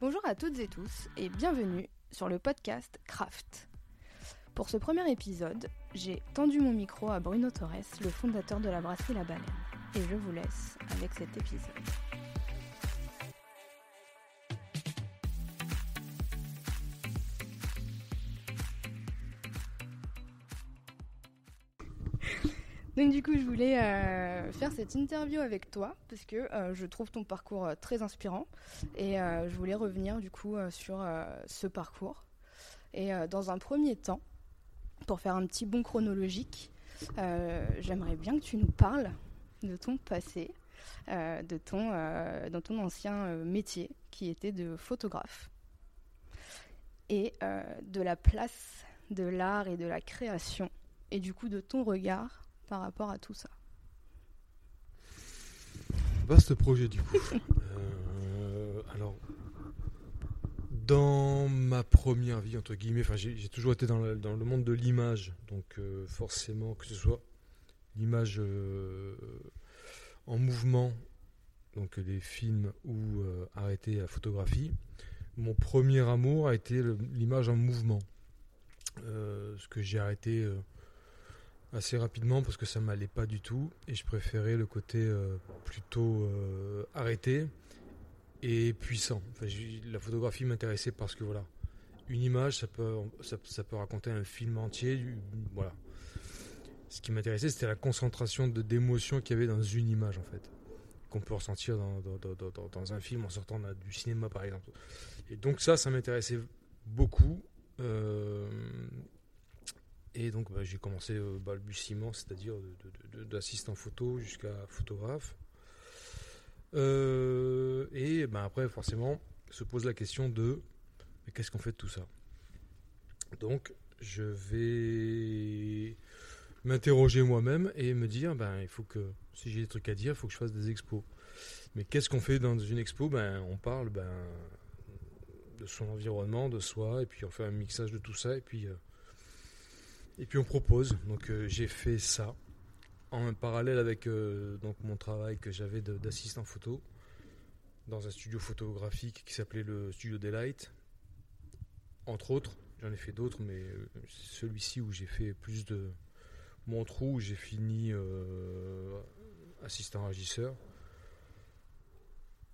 Bonjour à toutes et tous et bienvenue sur le podcast Craft. Pour ce premier épisode, j'ai tendu mon micro à Bruno Torres, le fondateur de la brasserie La Baleine. Et je vous laisse avec cet épisode. Donc du coup, je voulais euh, faire cette interview avec toi parce que euh, je trouve ton parcours euh, très inspirant et je voulais revenir du coup sur ce parcours. Et dans un premier temps, pour faire un petit bond chronologique, j'aimerais bien que tu nous parles de ton passé, de ton, ton ancien métier qui était de photographe et de la place de l'art et de la création et du coup de ton regard par rapport à tout ça Vaste projet du coup. Euh, alors, dans ma première vie, entre guillemets, j'ai toujours été dans le, dans le, monde de l'image, donc euh, forcément que ce soit l'image euh, en mouvement, donc les films ou arrêter la photographie. Mon premier amour a été l'image en mouvement, ce que j'ai arrêté assez rapidement parce que ça m'allait pas du tout et je préférais le côté euh, plutôt euh, arrêté et puissant. la photographie m'intéressait parce que voilà, une image, ça peut, ça, peut raconter un film entier. Voilà. Ce qui m'intéressait, c'était la concentration d'émotions qu'il y avait dans une image en fait, qu'on peut ressentir dans, dans, un film en sortant du cinéma par exemple. Et donc ça, ça m'intéressait beaucoup. Euh, et donc bah, j'ai commencé au balbutiement, c'est-à-dire d'assistant photo jusqu'à photographe. Euh, et bah, après, forcément, se pose la question de qu'est-ce qu'on fait de tout ça? Donc, je vais m'interroger moi-même et me dire ben, il faut que, si j'ai des trucs à dire, il faut que je fasse des expos. Mais qu'est-ce qu'on fait dans une expo? Ben, On parle ben, de son environnement, de soi, et puis on fait un mixage de tout ça, et puis. Euh, et puis on propose. Donc euh, j'ai fait ça en parallèle avec euh, donc mon travail que j'avais d'assistant photo dans un studio photographique qui s'appelait le Studio Daylight. Entre autres, j'en ai fait d'autres, mais euh, celui-ci où j'ai fait plus de mon trou, où j'ai fini assistant régisseur,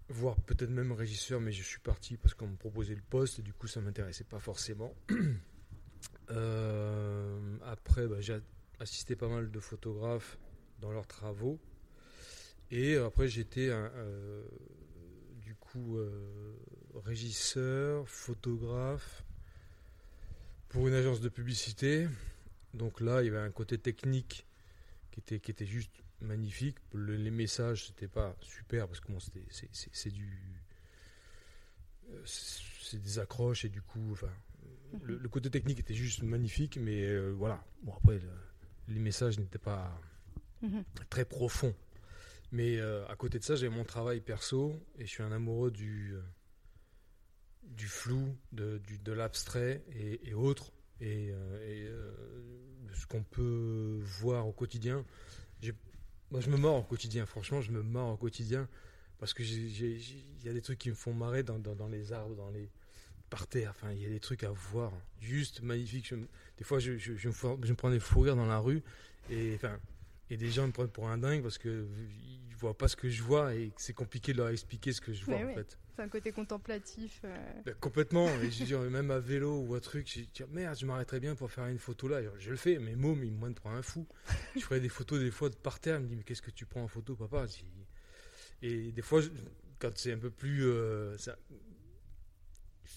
voire peut-être même régisseur, mais je suis parti parce qu'on me proposait le poste et du coup ça m'intéressait pas forcément. Euh, après, bah, j'ai assisté pas mal de photographes dans leurs travaux. Et après, j'étais euh, du coup euh, régisseur, photographe pour une agence de publicité. Donc là, il y avait un côté technique qui était, qui était juste magnifique. les messages, c'était pas super parce que c'est du. C'est des accroches et du coup, enfin, le, côté technique était juste magnifique, mais euh, voilà. Bon, après, les messages n'étaient pas mhm. très profonds. Mais euh, à côté de ça, j'ai mon travail perso et je suis un amoureux du, euh, du flou, de, de l'abstrait et, autres, et, ce qu'on peut voir au quotidien. Moi, je me mords au quotidien, franchement, je me mords au quotidien parce que il y a des trucs qui me font marrer dans, dans les arbres, dans les, par terre. Enfin, il y a des trucs à voir, juste magnifiques. des fois, je, je, je, me, prends des fous rires dans la rue et, enfin, et des gens me prennent pour un dingue parce qu'ils ne voient pas ce que je vois et c'est compliqué de leur expliquer ce que je vois en fait. C'est un côté contemplatif. Euh. Ben, complètement. et je dis, même à vélo ou à truc, je dis merde, je m'arrêterais bien pour faire une photo là. Je le fais, mais môme, il me prend un fou. je ferais des photos des fois de par terre. Il me dit, mais qu'est-ce que tu prends en photo, papa? Et des fois, quand c'est un peu plus. Euh,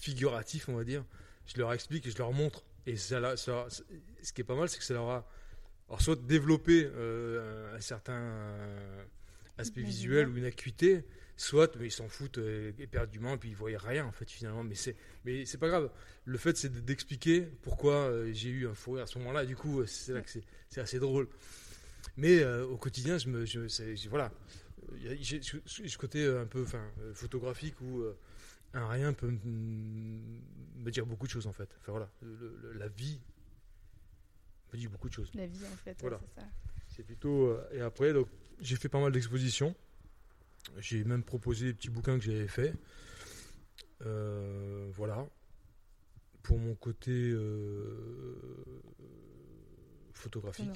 figuratif, on va dire, je leur explique et je leur montre. Et ça, ce qui est pas mal, c'est que ça leur a alors soit développé euh, un certain euh, aspect visuel ou une acuité, soit mais ils s'en foutent euh, éperdument et puis ils voyaient rien en fait finalement. Mais c'est mais c'est pas grave. Le fait c'est d'expliquer pourquoi j'ai eu un fou rire à ce moment-là. Du coup c'est là que c'est assez drôle. Mais au quotidien je me je, voilà j'ai ce côté un peu enfin photographique où un rien peut me dire beaucoup de choses en fait. Enfin voilà, la vie me dit beaucoup de choses. La vie en fait, voilà. c'est ça. C'est plutôt. Euh, et après, donc, j'ai fait pas mal d'expositions. J'ai même proposé des petits bouquins que j'avais fait. Euh, voilà. Pour mon côté euh, photographique.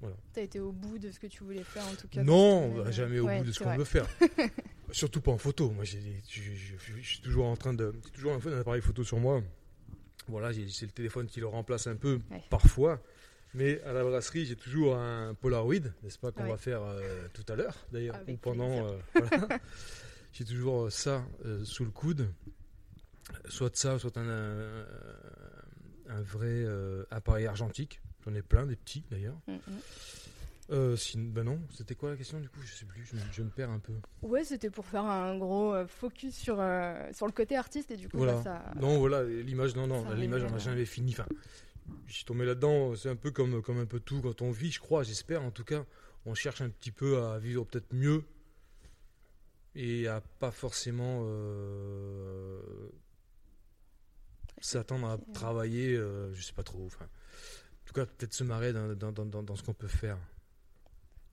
Voilà. T'as été au bout de ce que tu voulais faire en tout cas. Non, jamais au Ouais, bout de ce qu'on veut faire. Surtout pas en photo. Moi, j'ai, je, suis toujours en train de, toujours un, un appareil photo sur moi. Voilà, c'est le téléphone qui le remplace un peu Ouais. parfois. Mais à la brasserie, j'ai toujours un Polaroid, n'est-ce pas, qu'on Ouais. va faire euh, tout à l'heure, d'ailleurs, ou pendant. euh, voilà. j'ai toujours ça euh, sous le coude. Soit ça, soit un, un, un vrai appareil argentique. J'en ai plein, des petits d'ailleurs. Mm, mm. Euh, ben non, c'était quoi la question du coup? Je sais plus, je me, je me perds un peu. Ouais, c'était pour faire un gros euh, focus sur, euh, sur le côté artiste et du coup, Voilà. bah, ça. Non, voilà, l'image, non, non, Ça l'image, on n'a jamais fini. Enfin, je suis tombé là-dedans, c'est un peu comme, comme un peu tout quand on vit, je crois, j'espère en tout cas. On cherche un petit peu à vivre peut-être mieux et à pas forcément euh, s'attendre à travailler, je sais pas trop. Enfin, en tout cas, peut-être se marrer dans, dans, dans- dans ce qu'on peut faire.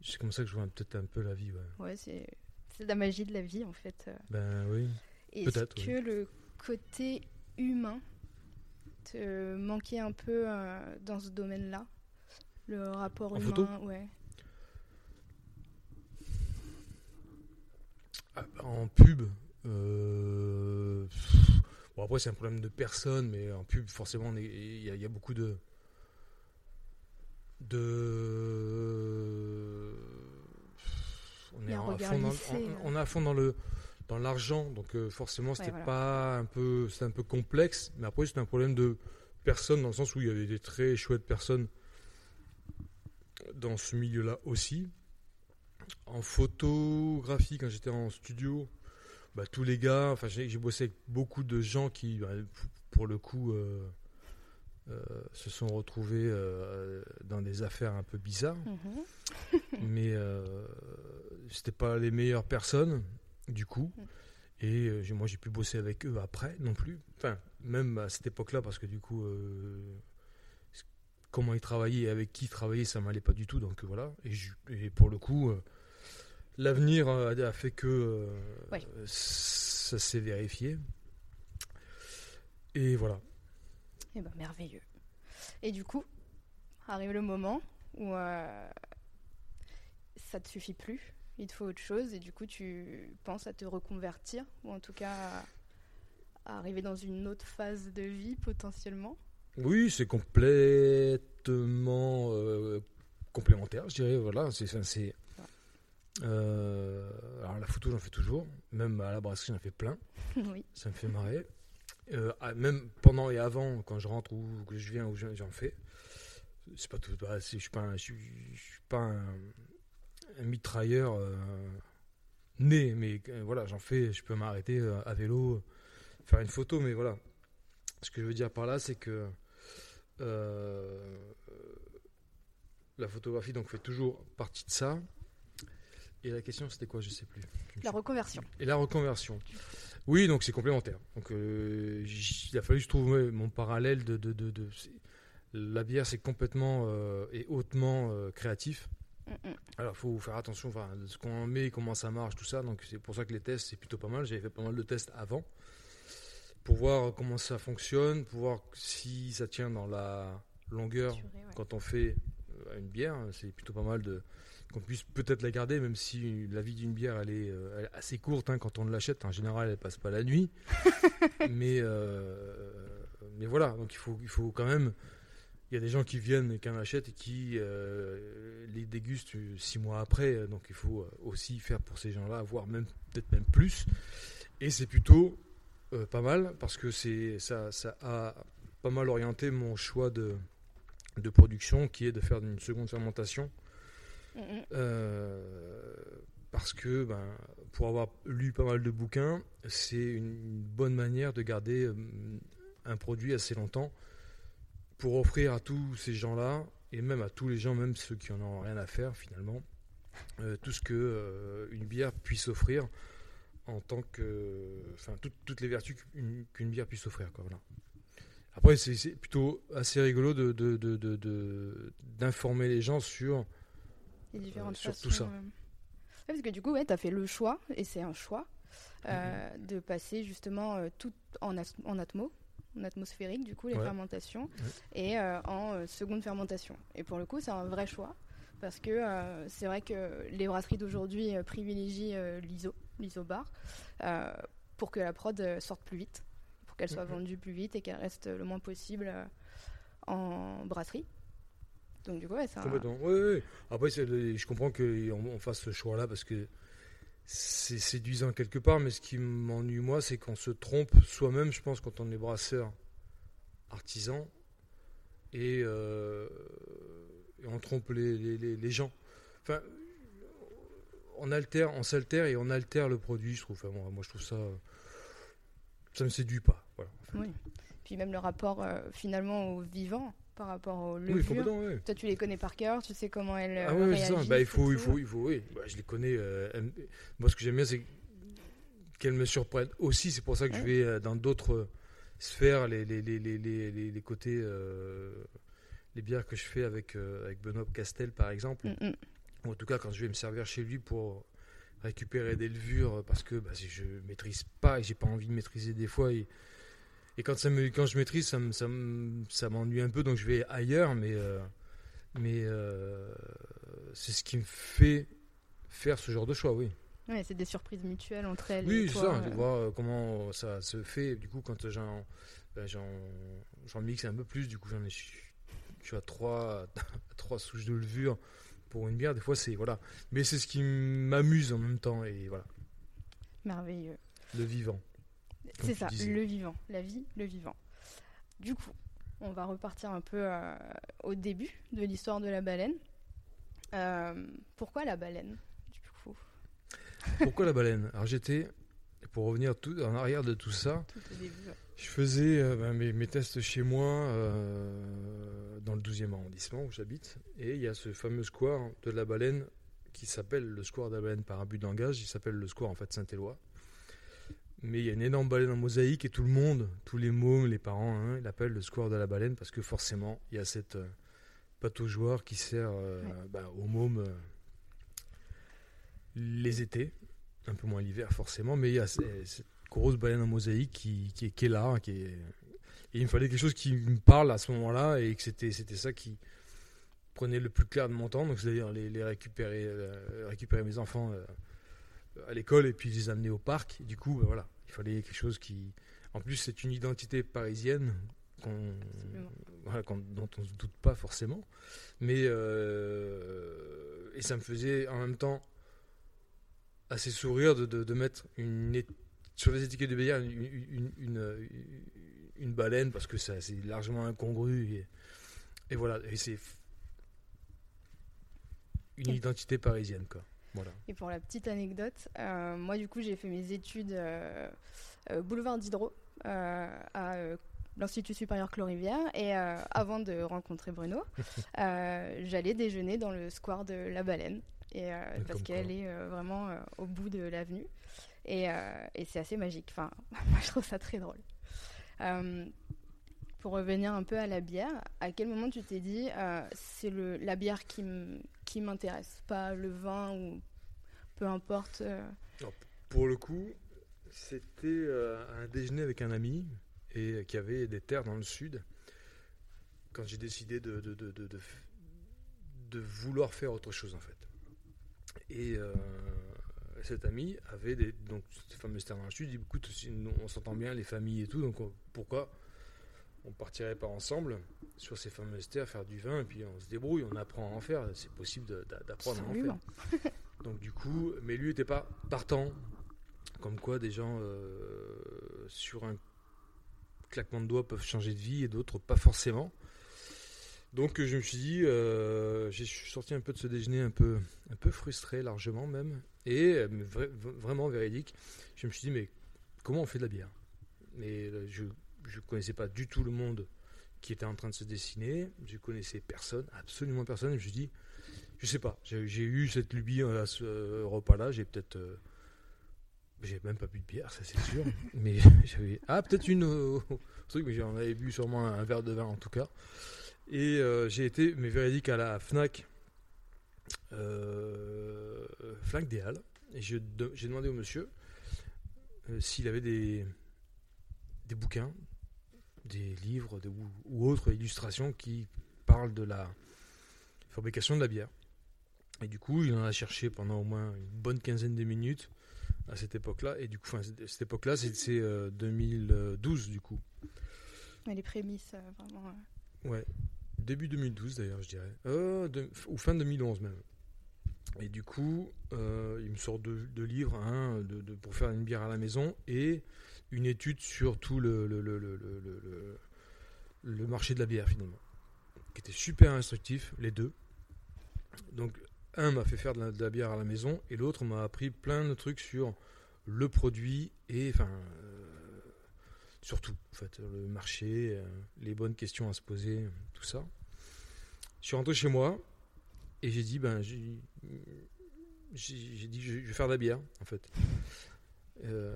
C'est comme ça que je vois peut-être un peu la vie. Ouais. Ouais, c'est la magie de la vie en fait. euh. Ben oui. Est-ce que le côté humain te manquait un peu euh, dans ce domaine-là? Le rapport En humain photo? ouais. Ah, bah, En pub, euh, bon après c'est un problème de personne, mais en pub forcément y, il y a beaucoup de de on est à fond dans, lissé, on- on est à fond dans le dans l'argent, donc euh, forcément c'était voilà. pas un peu c'était un peu complexe, mais après c'était un problème de personne dans le sens où il y avait des très chouettes personnes dans ce milieu-là aussi. En photographie, quand j'étais en studio, bah, tous les gars, enfin j'ai bossé avec beaucoup de gens qui, bah, pour le coup, euh, se sont retrouvés euh, dans des affaires un peu bizarres, Mhm. mais euh, c'était pas les meilleures personnes du coup. Mm. Et euh, moi j'ai pu bosser avec eux après non plus. Enfin, même à cette époque-là, parce que du coup, euh, comment ils travaillaient et avec qui ils travaillaient, ça m'allait pas du tout. Donc euh, voilà. Et, je- et pour le coup, euh, l'avenir euh, a, fait que euh, ça s'est vérifié. Et voilà. Eh ben, merveilleux. Et du coup, arrive le moment où euh, ça te suffit plus, il te faut autre chose, et du coup, tu penses à te reconvertir, ou en tout cas à, à arriver dans une autre phase de vie potentiellement? Oui, c'est complètement euh, complémentaire, je dirais. Voilà, c'est, euh, alors la photo, j'en fais toujours. Même à la brasserie, j'en fais plein. oui. Ça me fait marrer. Euh, ah, même pendant et avant, quand je rentre ou que je viens ou je- j'en fais. C'est pas tout. bah, je suis pas, un, je suis, je suis pas un, un mitrailleur euh, né, mais euh, voilà, j'en fais. Je peux m'arrêter à vélo, faire une photo, mais voilà. Ce que je veux dire par là, c'est que la photographie donc fait toujours partie de ça. Et la question, c'était quoi Je sais plus. Je La reconversion. et la reconversion. Oui, donc c'est complémentaire. Donc euh, il a fallu que je trouve ouais, mon parallèle de, de, de, la bière, c'est complètement euh, et hautement euh, créatif. Mm, mm. Alors, il faut faire attention enfin, ce qu'on met, comment ça marche, tout ça. Donc, c'est pour ça que les tests, c'est plutôt pas mal. J'avais fait pas mal de tests avant pour voir comment ça fonctionne, pour voir si ça tient dans la longueur ouais. quand on fait une bière, c'est plutôt pas mal de qu'on puisse peut-être la garder, même si la vie d'une bière elle est, euh, assez courte hein, quand on l'achète. En général, elle passe pas la nuit. mais euh, mais voilà, donc il faut il faut quand même. Il y a des gens qui viennent et qui en achètent et qui euh, les dégustent six mois après. Donc il faut aussi faire pour ces gens-là, voire même peut-être même plus. Et c'est plutôt pas mal parce que c'est ça, ça a pas mal orienté mon choix de, de production qui est de faire une seconde fermentation Euh, parce que ben, pour avoir lu pas mal de bouquins c'est une bonne manière de garder euh, un produit assez longtemps pour offrir à tous ces gens-là et même à tous les gens même ceux qui en ont rien à faire finalement euh, tout ce que euh, une bière puisse offrir en tant que toutes- les vertus qu'une bière puisse offrir après c'est plutôt assez rigolo d'informer les gens sur Les différentes sur façons, tout ça. Ouais, parce que du coup, ouais, tu as fait le choix, et c'est un choix, euh, de passer justement euh, tout en, atmo, en atmosphérique, du coup, les Ouais. fermentations, et euh, en euh, seconde fermentation. Et pour le coup, c'est un vrai choix, parce que euh, c'est vrai que les brasseries d'aujourd'hui privilégient l'ISO, l'ISO-bar, euh, pour que la prod sorte plus vite, pour qu'elle soit Mhm. vendue plus vite et qu'elle reste le moins possible en brasserie. Donc du coup, ouais, un- Complètement. Oui, oui. Après, le- je comprends qu'on on fasse ce choix-là parce que c'est séduisant quelque part, mais ce qui m'ennuie, moi, c'est qu'on se trompe soi-même, je pense, quand on est brasseur artisan et, euh, et on trompe les, les- les- les gens. Enfin, on altère, on s'altère et on altère le produit, je trouve. Enfin, moi, moi, je trouve ça. Ça me séduit pas. Voilà. en fait. Oui. Puis même le rapport euh, finalement au vivant par rapport aux levures. Toi, tu les connais par cœur, tu sais comment elles Ah euh, ouais, réagissent Bah, il faut, il faut, il faut, oui. Bah, je les connais. euh, moi, ce que j'aime bien, c'est qu'elles me surprennent aussi. C'est pour ça que je vais euh, dans d'autres sphères, les, les, les, les, les, les- les côtés, euh, les bières que je fais avec, euh, avec Benoît Castel, par exemple. Mm, mm. Ou en tout cas, quand je vais me servir chez lui pour récupérer des levures, parce que bah, si je maîtrise pas et j'ai pas envie de maîtriser des fois. Et, et quand, ça me, quand je maîtrise, ça me- ça me- ça m'ennuie un peu, donc je vais ailleurs. Mais, euh, mais euh, c'est ce qui me fait faire ce genre de choix, oui. Ouais, c'est des surprises mutuelles entre elles. Oui, et toi, ça, de euh, voir euh, comment ça se fait. Du coup, quand j'en ben, j'en j'en mixe un peu plus, du coup, j'en ai, je suis à trois, trois souches de levure pour une bière. Des fois, c'est voilà. Mais c'est ce qui m'amuse en même temps et voilà, Merveilleux. le vivant. C'est ça, disais. le vivant, la vie, le vivant. Du coup, on va repartir un peu euh, au début de l'histoire de la baleine. Euh, pourquoi la baleine du coup? Pourquoi la baleine? Alors j'étais, pour revenir tout en arrière de tout ça, Tout au début. ouais. je faisais euh, ben, mes, mes tests chez moi dans le 12e arrondissement où j'habite. Et il y a ce fameux square de la baleine qui s'appelle le square de la baleine par abus de langage. Il s'appelle le square en fait Saint-Éloi. Mais il y a une énorme baleine en mosaïque et tout le monde, tous les mômes, les parents, hein, ils l'appellent le square de la baleine parce que forcément il y a cette euh, pâte aux joueurs qui sert euh, Ouais. ben, aux mômes euh, les étés, un peu moins l'hiver forcément, mais il y a ces- cette grosse baleine en mosaïque qui, qui, est, qui est là, qui est... et il me fallait quelque chose qui me parle à ce moment-là et que c'était c'était ça qui prenait le plus clair de mon temps, donc c'est-à-dire les, les récupérer, euh, récupérer mes enfants euh, à l'école et puis les amener au parc. Et du coup, ben voilà, il fallait quelque chose qui, en plus, c'est une identité parisienne qu'on, voilà, qu'on- dont on ne se doute pas forcément, mais euh, et ça me faisait en même temps assez sourire de, de, de mettre une sur les étiquettes de bière une, une, une, une baleine parce que ça c'est largement incongru et, et voilà. Et c'est une identité parisienne quoi voilà. Et pour la petite anecdote, euh, moi du coup j'ai fait mes études euh, euh, boulevard Diderot à l'Institut supérieur Clorivière et euh, avant de rencontrer Bruno, euh, j'allais déjeuner dans le square de la Baleine. Et, euh, parce qu'elle est vraiment au bout de l'avenue. Et, et c'est assez magique. Enfin, moi je trouve ça très drôle. Pour revenir un peu à la bière, à quel moment tu t'es dit euh, c'est la bière qui m'intéresse, pas le vin ou peu importe. euh, pour le coup c'était euh, un déjeuner avec un ami et qui avait des terres dans le sud quand j'ai décidé de, vouloir faire autre chose en fait et euh, cet ami avait des, donc ces fameuses terres dans le sud il dit écoute on s'entend bien les familles et tout donc on- pourquoi on partirait pas ensemble sur ces fameuses terres faire du vin et puis on se débrouille on apprend à en faire c'est possible d'apprendre à en faire donc du coup, mais lui n'était pas partant. Comme quoi des gens euh, sur un claquement de doigts peuvent changer de vie et d'autres pas forcément. Donc je me suis dit, euh, je suis sorti un peu de ce déjeuner un peu, un peu frustré largement même. Et mais vra- v- vraiment véridique, je me suis dit, mais comment on fait de la bière? Mais euh, je ne connaissais pas du tout le monde qui était en train de se dessiner. Je connaissais personne, absolument personne. Et je me suis dit, je sais pas. J'ai eu cette lubie euh, à ce euh, repas-là. J'ai peut-être. euh, j'ai même pas bu de bière, ça c'est sûr. mais j'avais. Ah, peut-être une. euh, truc, mais j'en avais bu sûrement un, verre de vin en tout cas. Et euh, j'ai été, mais véridique, à la Fnac. Fnac des Halles. Et j'ai demandé au monsieur s'il avait des, des bouquins, des livres ou, ou autres illustrations qui parlent de la fabrication de la bière. Et du coup, il en a cherché pendant au moins une bonne quinzaine de minutes à cette époque-là. Et du coup, enfin, cette époque-là, c'est euh, 2012 du coup. Les prémices, euh, vraiment. euh. Ouais, début 2012 d'ailleurs, je dirais. Euh, de- ou fin 2011 même. Et du coup, euh, il me sort deux, deux livres, un de, de- pour faire une bière à la maison et une étude sur tout le, marché de la bière finalement, qui était super instructif, les deux. Donc, un m'a fait faire de la, bière à la maison et l'autre m'a appris plein de trucs sur le produit et enfin euh, surtout en fait le marché, euh, les bonnes questions à se poser, tout ça. Je suis rentré chez moi et j'ai dit ben j'ai dit je je vais faire de la bière en fait. Euh,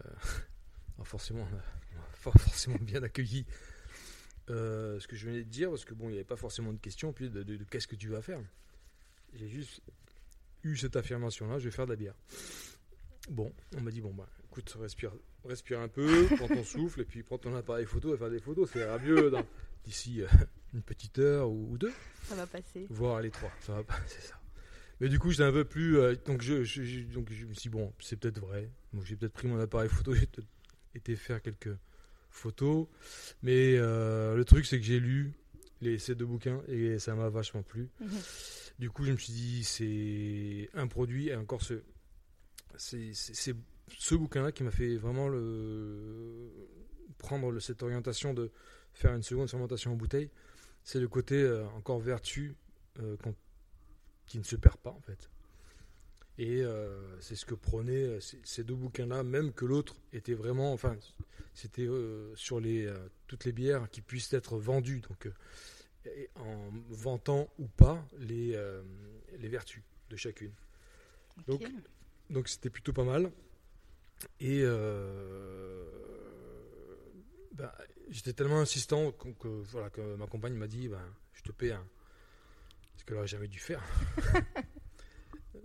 alors forcément on a- pas forcément bien accueilli euh, ce que je venais de dire parce que bon il n'y avait pas forcément de questions puis de, de- de qu'est-ce que tu vas faire. J'ai juste eu cette affirmation là, je vais faire de la bière. Bon, on m'a dit bon bah écoute respire respire un peu, prends ton souffle et puis prends ton appareil photo et faire des photos, ça ira mieux d'ici euh, une petite heure ou, ou deux, Ça va passer. voire les trois. Ça va pas, c'est ça. Mais du coup, j'étais un peu plus. euh, donc, je, je- je- donc, je me suis dit, bon, c'est peut-être vrai. Donc, j'ai peut-être pris mon appareil photo, j'ai peut-être été faire quelques photos. Mais euh, le truc, c'est que j'ai lu les, ces deux bouquins et ça m'a vachement plu. Mhm. Du coup, je me suis dit, c'est un produit, et encore ce, c'est, ce bouquin-là qui m'a fait vraiment le, prendre le- cette orientation de faire une seconde fermentation en bouteille. C'est le côté euh, encore vertu euh, qui ne se perd pas, en fait. Et euh, c'est ce que prônaient euh, ces, deux bouquins-là, même que l'autre était vraiment, enfin, c'était euh, sur les, euh, toutes les bières qui puissent être vendues. Donc, en vantant ou pas les, les vertus de chacune. Donc. Donc c'était plutôt pas mal. Et bah, j'étais tellement insistant que, que, voilà, que ma compagne m'a dit ben, Je te paie un. Ce qu'elle n'aurait jamais dû faire.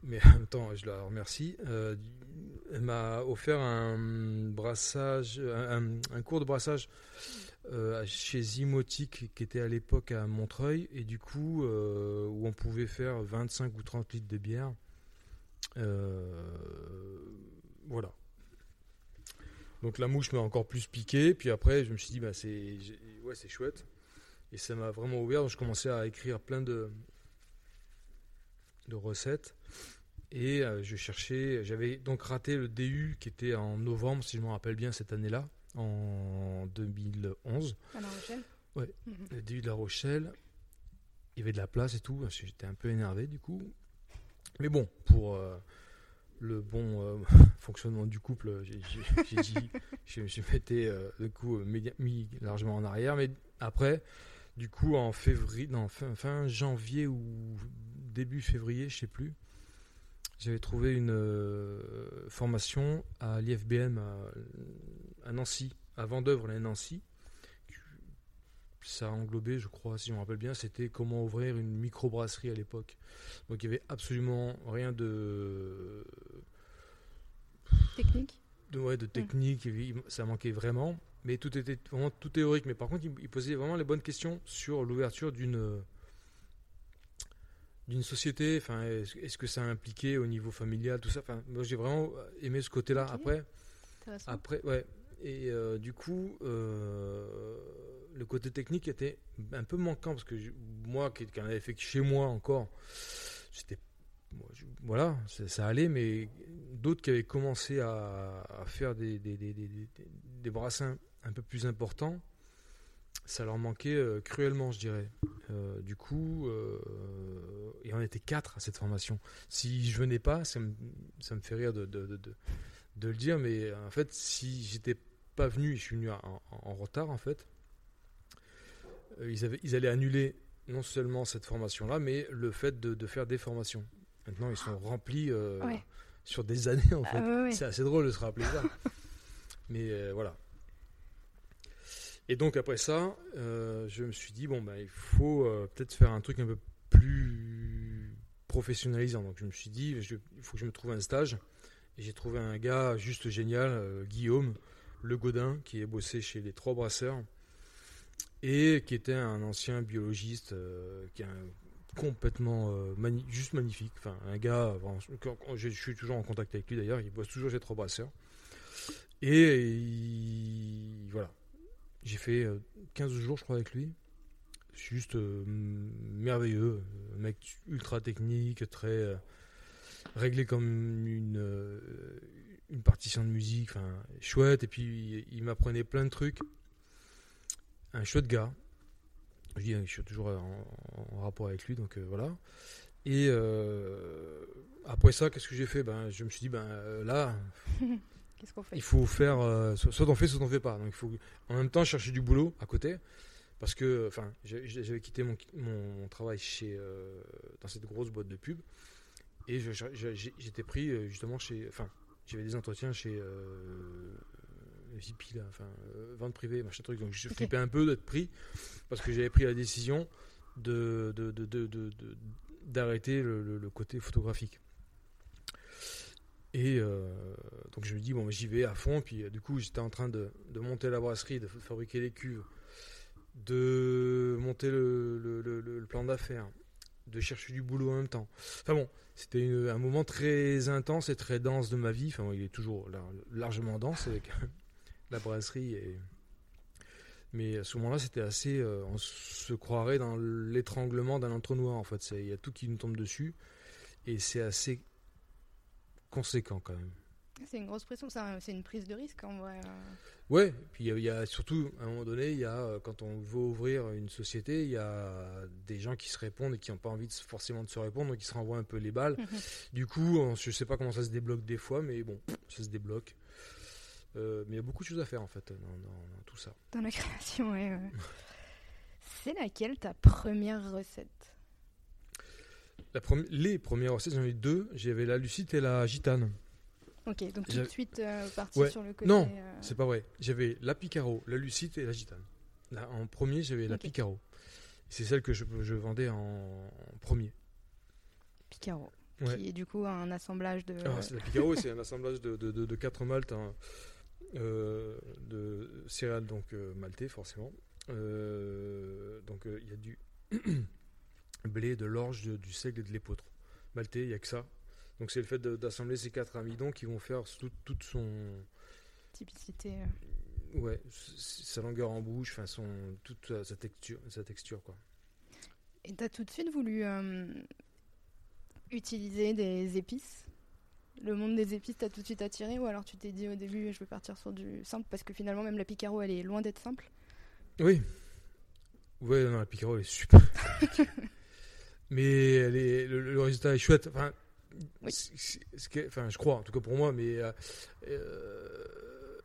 Mais en même temps, je la remercie. Euh, elle m'a offert un brassage, un, cours de brassage euh, chez Zimotic qui était à l'époque à Montreuil et du coup euh, où on pouvait faire 25 ou 30 litres de bière. Voilà. Donc la mouche m'a encore plus piqué. Puis après, je me suis dit, bah, c'est ouais, c'est chouette. Et ça m'a vraiment ouvert. Donc, je commençais à écrire plein de, de recettes. Et euh, je cherchais. J'avais donc raté le DU qui était en novembre, si je me rappelle bien, cette année-là, en 2011. À La Rochelle Ouais. Mhm. Le DU de La Rochelle. Il y avait de la place et tout. J'étais un peu énervé du coup. Mais bon, pour euh, le bon euh, fonctionnement du couple, j'ai dit, je, je m'étais euh, du coup mis, mis largement en arrière. Mais après, du coup, en février, non, fin, fin janvier ou début février, je sais plus, j'avais trouvé une euh, formation à l'IFBM à, à Nancy, à Vendœuvre, la Nancy. Ça a englobé, je crois, si je me rappelle bien, c'était comment ouvrir une microbrasserie à l'époque. Donc il y avait absolument rien de, Technique? de, ouais, de technique, ça manquait vraiment. Mais tout était vraiment tout théorique. Mais par contre, il, il posait vraiment les bonnes questions sur l'ouverture d'une d'une société. Enfin, est-ce que ça impliquait au niveau familial, tout ça? Enfin, moi, j'ai vraiment aimé ce côté-là. Ok. Après, après, ouais. Et euh, du coup, euh, le côté technique était un peu manquant parce que je- moi, qui, en avais fait que chez moi encore, j'étais, voilà, ça, ça allait, mais d'autres qui avaient commencé à, à faire des, des, des, des, des- des brassins un peu plus importants, ça leur manquait euh, cruellement, je dirais. Euh, du coup, euh, et on était quatre à cette formation. Si je venais pas, ça me, ça me fait rire de, de, de, de- de le dire, mais en fait, si j'étais pas venu, je suis venu en, en- retard en fait, euh, ils, avaient, ils allaient annuler non seulement cette formation-là, mais le fait de, faire des formations. Maintenant, ils sont remplis euh, Ouais. sur des années en fait. Ah ouais, ouais. C'est assez drôle de se rappeler ça. Mais euh, voilà. Et donc après ça, euh, je me suis dit, bon, bah, il faut euh, peut-être faire un truc un peu plus professionnalisant. Donc je me suis dit, il faut que je me trouve un stage. Et j'ai trouvé un gars juste génial, euh, Guillaume Le Godin, qui est bossé chez les Trois Brasseurs et qui était un ancien biologiste, qui est complètement juste magnifique. Enfin, un gars, je, suis toujours en contact avec lui d'ailleurs, il bosse toujours chez Trois Brasseurs. Et il- voilà, j'ai fait euh, 15 jours, je crois, avec lui. Juste euh, merveilleux, un mec ultra technique, très euh, réglé comme une, euh, une partition de musique, enfin chouette. Et puis il, m'apprenait plein de trucs. Un chouette gars. Je dis, je suis toujours en, en rapport avec lui, donc euh, voilà. Et euh, après ça, qu'est-ce que j'ai fait? Ben, Je me suis dit, ben, euh, là, Qu'est-ce qu'on fait il faut faire euh, so- soit on fait soit on fait pas. Donc il faut en même temps chercher du boulot à côté parce que enfin j'avais quitté mon, travail chez euh, dans cette grosse boîte de pub et j'étais pris euh, justement chez enfin j'avais des entretiens chez euh, là enfin euh, vente privée machin truc. Donc je Ok. flippais un peu d'être pris parce que j'avais pris la décision de de- de- de- de- de- d'arrêter le- le- le côté photographique et euh, donc je me dis, bon, bah, j'y vais à fond. Puis euh, du coup, j'étais en train de, de monter la brasserie, de fabriquer les cuves, de monter le, le- plan d'affaires, de chercher du boulot en même temps. Enfin bon, c'était un moment très intense et très dense de ma vie. Enfin, bon, il est toujours lar- largement dense avec la brasserie. Et... Mais à ce moment-là, c'était assez. euh, on se croirait dans l'étranglement d'un entonnoir, en fait. Il y a tout qui nous tombe dessus. Et c'est assez conséquent quand même. C'est une grosse pression, c'est un- c'est une prise de risque en vrai. euh. Ouais, puis il y a- il y, a surtout, à un moment donné, il y a, euh, quand on veut ouvrir une société, il y a des gens qui se répondent et qui n'ont pas envie de, forcément de se répondre, donc ils se renvoient un peu les balles. Du coup, on- je sais pas comment ça se débloque des fois, mais bon, ça se débloque. Euh, mais il y a beaucoup de choses à faire en fait dans, dans- dans tout ça. Dans la création, ouais. ouais. C'est laquelle ta première recette? La les premières recettes, j'en ai eu deux. J'avais la lucite et la gitane. Ok, donc tout de suite euh, parti Ouais. sur le côté. Non, euh, C'est pas vrai. J'avais la picaro, la lucite et la gitane. Là, en premier, j'avais la picaro. C'est celle que je, je vendais en, en premier. Picaro. Ouais. Qui est du coup un assemblage de. Alors, c'est la Picaro, c'est un assemblage de, de, de- de quatre maltes, hein, euh, de céréales donc euh, maltais forcément. Donc il y a du blé, de l'orge, du seigle et de l'épeautre. Maltais, il n'y a que ça. Donc c'est le fait d'assembler ces quatre amidons qui vont faire tout- toute son, typicité. euh. ouais, sa longueur en bouche, enfin son, toute sa, sa texture, sa texture quoi. Et t'as tout de suite voulu euh, utiliser des épices? Le monde des épices t'a tout de suite attiré ou alors tu t'es dit au début je vais partir sur du simple parce que finalement même la picaro elle est loin d'être simple? Oui. Ouais, non, la Picaro elle est super. mais le, le résultat est chouette. Enfin, Oui. est- je crois, en tout cas pour moi, mais. euh, euh,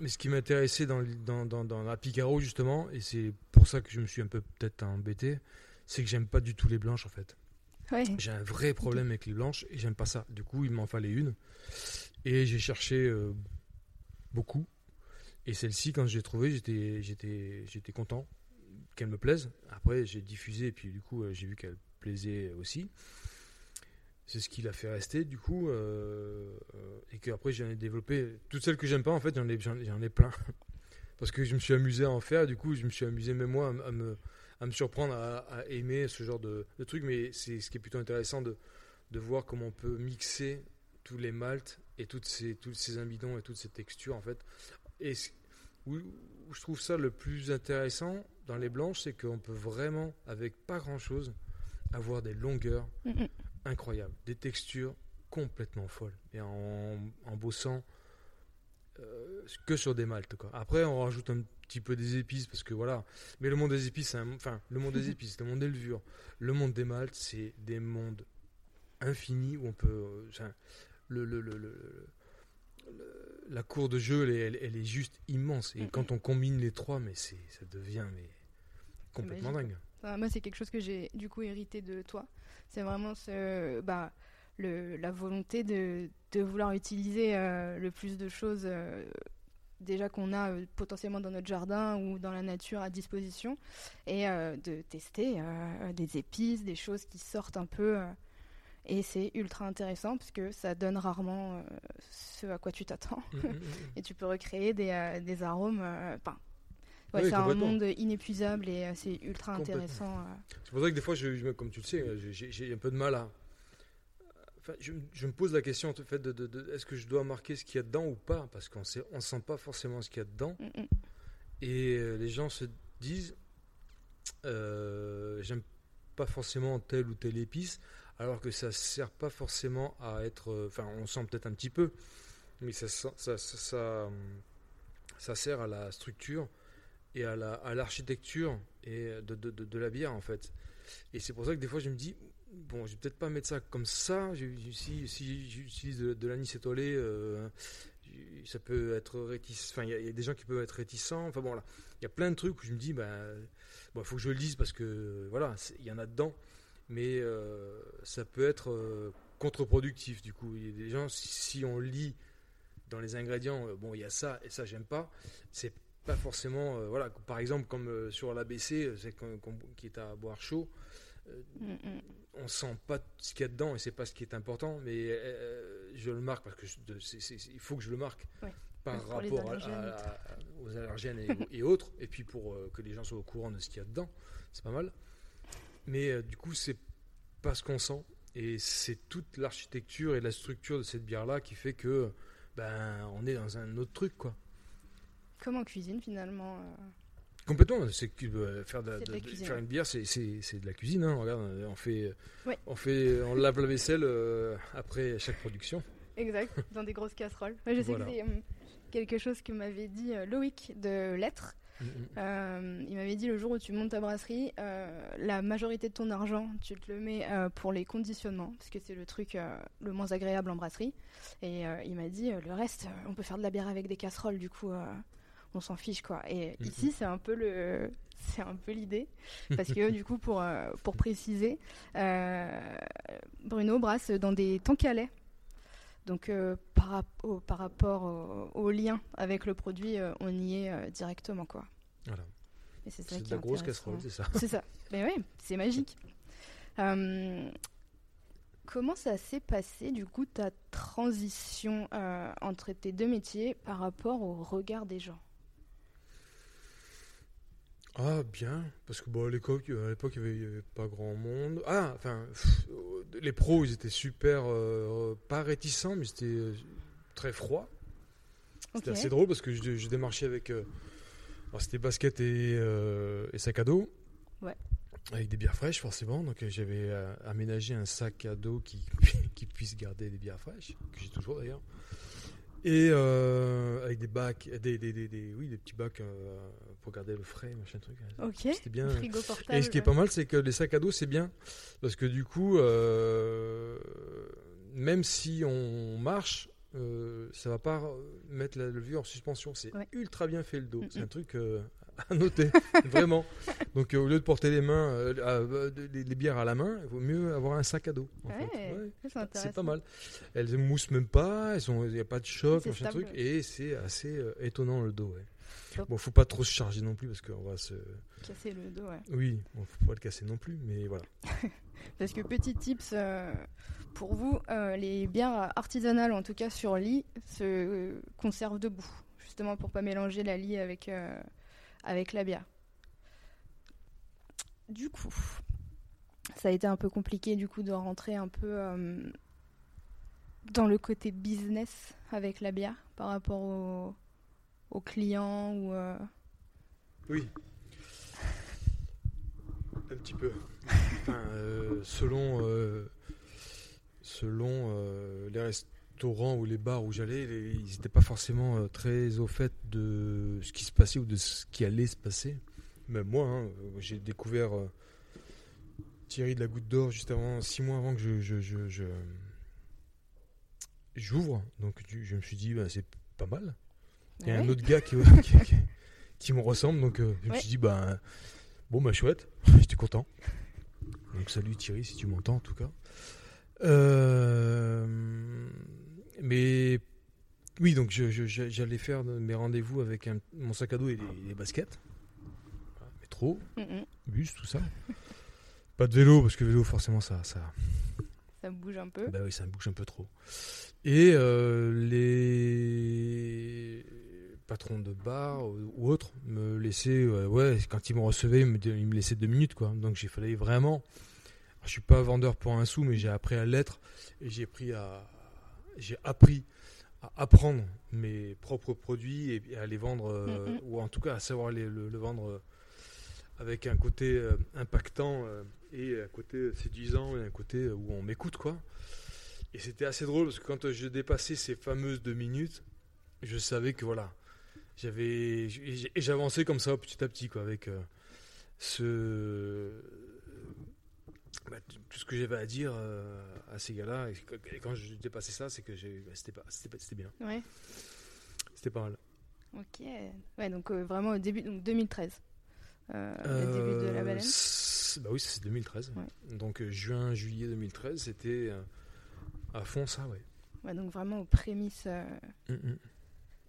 mais ce qui m'intéressait dans, dans, dans, dans la Picaro, justement, et c'est pour ça que je me suis un peu peut-être embêté, c'est que j'aime pas du tout les blanches, en fait. Ouais. J'ai un vrai problème avec les blanches et j'aime pas ça. Du coup, il m'en fallait une. Et j'ai cherché euh, beaucoup. Et celle-ci, quand je l'ai trouvée, j'étais content qu'elle me plaise. Après, j'ai diffusé et puis du coup, euh, j'ai vu qu'elle plaisait aussi. C'est ce qui l'a fait rester, du coup. euh, euh, et qu'après, j'en ai développé. Toutes celles que j'aime pas, en fait, j'en ai, j'en, ai plein. Parce que je me suis amusé à en faire. Du coup, je me suis amusé, même moi, à, me, à me surprendre à, aimer ce genre de, de truc. Mais c'est ce qui est plutôt intéressant de, de voir comment on peut mixer tous les maltes et toutes ces, tous ces amidons et toutes ces textures, en fait. Où, où je trouve ça le plus intéressant dans les blanches, c'est qu'on peut vraiment, avec pas grand-chose, avoir des longueurs incroyables, des textures complètement folles. Et en, en bossant euh, que sur des maltes. Quoi. Après, on rajoute un petit peu des épices, parce que voilà. Mais le monde des épices, un- enfin, le monde des épices, le monde des levures, le monde des maltes, c'est des mondes infinis où on peut. euh, le- le- le- le- la cour de jeu, elle, est- elle- elle est juste immense. Et quand on combine les trois, mais c'est, ça devient mais, complètement dingue. Enfin, moi, c'est quelque chose que j'ai du coup hérité de toi. C'est vraiment ce, bah, le, la volonté de, de vouloir utiliser euh, le plus de choses euh, déjà qu'on a euh, potentiellement dans notre jardin ou dans la nature à disposition et de tester des épices, des choses qui sortent un peu. Euh, Et c'est ultra intéressant parce que ça donne rarement ce à quoi tu t'attends. Mm, mm, mm. et tu peux recréer des, des arômes. Enfin, ouais, Oui, c'est un monde inépuisable et c'est ultra intéressant. C'est pour ça que des fois, je, je- comme tu le sais, j'ai- un peu de mal à. Enfin, je, je me pose la question en fait de, de- de- est-ce que je dois marquer ce qu'il y a dedans ou pas? Parce qu'on on sent pas forcément ce qu'il y a dedans. Et euh, les gens se disent euh, j'aime pas forcément telle ou telle épice, alors que ça sert pas forcément à être. euh, Enfin, on sent peut-être un petit peu, mais ça, ça, ça, ça, ça sert à la structure et à la- à l'architecture et de, de, de, la bière en fait. Et c'est pour ça que des fois je me dis bon, je vais peut-être pas mettre ça comme ça. Si, si j'utilise de, de l'anis étoilé, euh, ça peut être réticent. Enfin, il y, a- des gens qui peuvent être réticents. Enfin bon, là, il y a plein de trucs où je me dis, bah, bon, faut que je le dise parce que voilà, il y en a dedans. Mais euh, ça peut être euh, contre-productif du coup. Il y a des gens, si, si on lit dans les ingrédients, euh, bon, il y a ça et ça, j'aime pas. C'est pas forcément, euh, voilà. Par exemple, comme sur l'ABC, qui est à boire chaud. Mm, mm. on sent pas ce qu'il y a dedans et c'est pas ce qui est important, mais je le marque parce que je- il faut que je le marque Ouais. par Pour rapport à- à- aux allergènes et, et autres, et puis pour que les gens soient au courant de ce qu'il y a dedans, c'est pas mal. Mais euh, du coup, c'est pas ce qu'on sent et c'est toute l'architecture et la structure de cette bière-là qui fait que ben on est dans un autre truc quoi. Comme en cuisine finalement. euh. Complètement, c'est euh, faire, de, de de- faire une bière, c'est- de la cuisine. hein. Regarde, on fait, Ouais. on fait, on lave la vaisselle euh, après chaque production. Exact, dans des grosses casseroles. Je sais Voilà. que c'est euh, quelque chose que m'avait dit euh, Loïc de Lettres. Euh, il m'avait dit le jour où tu montes ta brasserie, euh, la majorité de ton argent, tu te le mets euh, pour les conditionnements, parce que c'est le truc le moins agréable en brasserie. Et il m'a dit le reste, on peut faire de la bière avec des casseroles, du coup, on s'en fiche quoi. Et Mhm. ici, c'est un peu le, c'est un peu l'idée, parce que du coup, pour pour préciser, Bruno brasse dans des lait. Donc euh, par, au, par rapport au, au lien avec le produit, euh, on y est euh, directement quoi. Voilà. Et c'est ça C'est qui de la grosse casserole, c'est ça. C'est ça. Mais oui, c'est magique. Euh, comment ça s'est passé du coup ta transition euh, entre tes deux métiers par rapport au regard des gens? Ah bien, parce que bon, à l'époque, il n'y avait, il y avait pas grand monde. Ah, enfin, pff, euh, les pros, ils étaient super, euh, pas réticents, mais c'était euh, très froid. C'était assez drôle parce que je, je démarchais avec. euh, alors c'était basket et, et sac à dos. Ouais. Avec des bières fraîches, forcément. Donc j'avais aménagé un sac à dos qui, qui puisse garder des bières fraîches, que j'ai toujours d'ailleurs. Et euh, avec des bacs, des, des, des, des- oui, des petits bacs euh, pour garder le frais, machin truc. Ok. C'était bien. Frigo portable. Et ce qui est pas mal, c'est que les sacs à dos, c'est bien. Parce que du coup, euh, même si on marche, ça va pas mettre la levure en suspension. C'est Ouais. ultra bien fait le dos. Mm, C'est mm. un truc euh, à noter, vraiment. Donc euh, au lieu de porter les mains, euh, à- euh, les, les bières à la main, il vaut mieux avoir un sac à dos. Ouais, c'est pas mal. Elles ne moussent même pas, il n'y a pas de choc, machin truc, et c'est assez euh, étonnant le dos. Ouais. Bon, faut pas trop se charger non plus parce qu'on va se. Casser le dos, ouais. Oui, bon, faut pas le casser non plus, mais voilà. Parce que petit tips pour vous, les bières artisanales, en tout cas sur lit, se conservent debout, justement pour pas mélanger la lie avec, euh, avec la bière. Du coup, ça a été un peu compliqué du coup de rentrer un peu euh, dans le côté business avec la bière par rapport au- aux clients ou euh, Oui. Un petit peu. Enfin, euh, selon selon les restaurants ou les bars où j'allais, ils n'étaient pas forcément euh, très au fait de ce qui se passait ou de ce qui allait se passer. Même moi, hein, euh, j'ai découvert euh, Thierry de la Goutte d'Or juste avant, six mois avant que je, je- je- je- j'ouvre. Donc je me suis dit, bah, c'est pas mal. Il y a ouais. un autre gars qui, qui, qui- qui me ressemble, donc euh, je me suis dit, bah, bon, bah chouette, j'étais content. Donc salut Thierry, si tu m'entends en tout cas. Euh, mais oui, donc je- je- je- j'allais faire mes rendez-vous avec un- mon sac à dos et les, les baskets. Métro, Mm, bus, tout ça. Pas de vélo, parce que vélo, forcément, ça, ça, Ça bouge un peu. Bah oui, ça bouge un peu trop. Et euh, les patrons de bar ou autres me laissaient, euh, ouais, quand ils me recevaient, ils me, ils me laissaient deux minutes, quoi. Donc j'ai fallu vraiment. Je suis pas vendeur pour un sou, mais j'ai appris à l'être et j'ai appris à, j'ai appris à apprendre mes propres produits et, à les vendre, euh, Mhm. ou en tout cas à savoir les- le, le vendre euh, avec un côté euh, impactant et un côté séduisant et un côté où on m'écoute, quoi. Et c'était assez drôle parce que quand je dépassais ces fameuses deux minutes, je savais que voilà, j'avais j'avançais comme ça petit à petit quoi avec ce bah, tout ce que j'avais à dire euh, à ces gars-là et quand je dépassais ça, c'est que j'ai bah, c'était pas bien, Ouais. c'était pas mal. Ok. Ouais, donc euh, vraiment au début, donc 2013. Euh, le début de la Euh, baleine. c'est- Bah oui, c'est 2013. Ouais. Donc euh, juin, juillet 2013, c'était euh, à fond ça, ouais. Ouais, donc vraiment aux prémices. euh, Mm, mm.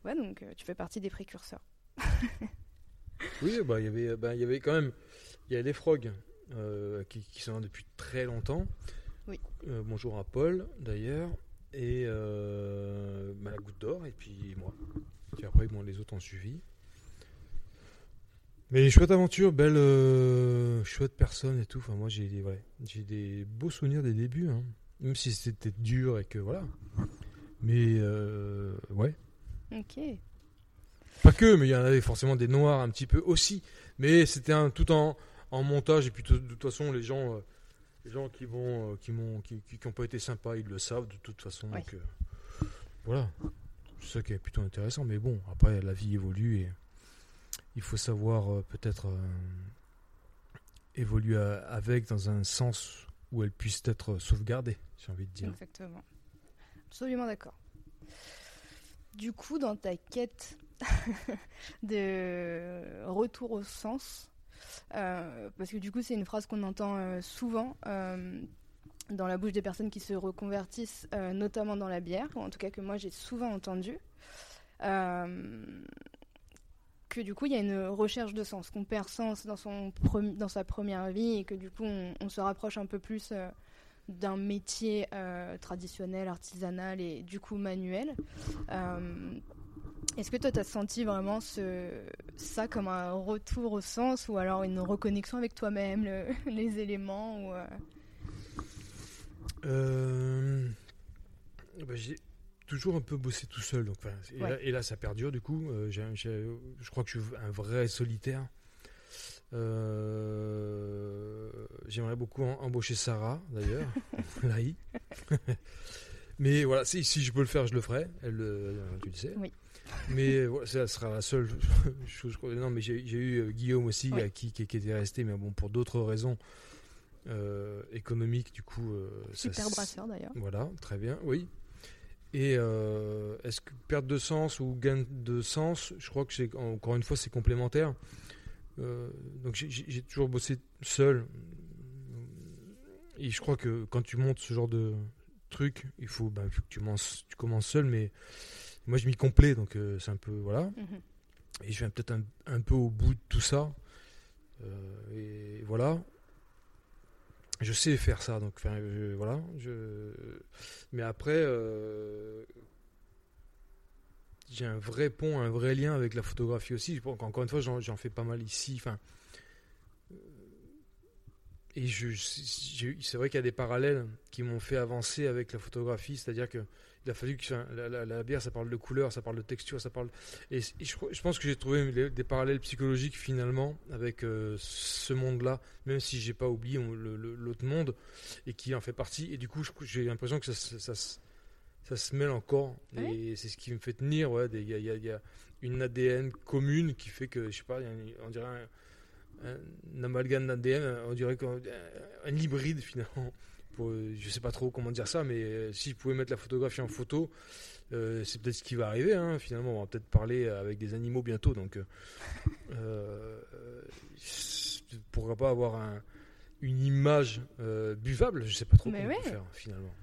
Ouais, donc euh, tu fais partie des précurseurs. Oui, bah il y avait, bah, il y avait quand même, il y a les frogs euh, qui, qui sont là depuis très longtemps. Oui. Euh, bonjour à Paul d'ailleurs et euh, bah, la goutte d'or et puis moi. Puis après, bon, les autres ont suivi. Mais chouette aventure, belle, euh, chouette personne et tout. Enfin, moi j'ai ouais, j'ai des beaux souvenirs des débuts, hein. même si c'était dur et que voilà. Mais ouais. Ok. Pas que, mais il y en avait forcément des noirs un petit peu aussi. Mais c'était un tout en, en montage et puis de, toute façon les gens, euh, les gens qui vont, euh, qui m'ont, qui, qui, qui ont pas été sympas, ils le savent de toute façon. Donc euh, voilà, c'est ça qui est plutôt intéressant. Mais bon, après la vie évolue et il faut savoir peut-être évoluer avec dans un sens où elle puisse être sauvegardée. J'ai envie de dire. Exactement. Absolument d'accord. Du coup, dans ta quête de retour au sens, parce que du coup, c'est une phrase qu'on entend euh, souvent euh, dans la bouche des personnes qui se reconvertissent, euh, notamment dans la bière, ou en tout cas que moi j'ai souvent entendu. euh, que du coup il y a une recherche de sens, qu'on perd sens dans, son dans sa première vie et que du coup on, se rapproche un peu plus euh, d'un métier euh, traditionnel, artisanal et du coup manuel. Est-ce que toi, tu as senti vraiment ce, ça comme un retour au sens ou alors une reconnexion avec toi-même, le- les éléments ou, euh, Euh, bah, j'ai toujours un peu bossé tout seul. Donc, et, Ouais. là, et là, ça perdure du coup. Euh, je crois que je suis un vrai solitaire. J'aimerais beaucoup em- embaucher Sarah, d'ailleurs, Laï. Mais voilà, si, si je peux le faire, je le ferai. Elle, tu le sais. Oui. Mais voilà, ça sera la seule chose. Non, mais j'ai eu euh, Guillaume aussi, Oui. à qui, qui, qui était resté, mais bon, pour d'autres raisons euh, économiques, du coup. euh, super brasseur d'ailleurs voilà, très bien, oui. Et euh, est-ce que perte de sens ou gain de sens, je crois que c'est encore une fois c'est complémentaire. Euh, donc j'ai- toujours bossé seul. Et je crois que quand tu montes ce genre de truc, il faut, ben, faut que tu, commences, tu commences seul, mais moi je m'y complais, donc euh, c'est un peu voilà. Mhm. Et je viens peut-être un, un peu au bout de tout ça. Euh, et voilà. Je sais faire ça, donc je- voilà. Je... Mais après, euh, j'ai un vrai pont, un vrai lien avec la photographie aussi. Qu'encore une fois, j'en fais pas mal ici. Enfin, et je, c'est vrai qu'il y a des parallèles qui m'ont fait avancer avec la photographie, c'est-à-dire que il a fallu que la, la- la bière, ça parle de couleur, ça parle de texture, ça parle et, et je, pense que j'ai trouvé des parallèles psychologiques finalement avec euh, ce monde-là, même si j'ai pas oublié l'autre monde et qui en fait partie. Et du coup, j'ai l'impression que ça, se- ça, se- ça se mêle encore. Et c'est ce qui me fait tenir. ouais, Il y, a- il y y a une ADN commune qui fait que, je sais pas, un- on dirait un, un amalgame d'ADN, on dirait qu'un un hybride finalement. Pour, euh, je sais pas trop comment dire ça, mais euh, si je pouvais mettre la photographie en photo, euh, c'est peut-être ce qui va arriver. hein, finalement, on va peut-être parler avec des animaux bientôt, donc pourquoi pas avoir un- une image buvable? Je sais pas trop Mais comment on peut ouais. faire finalement.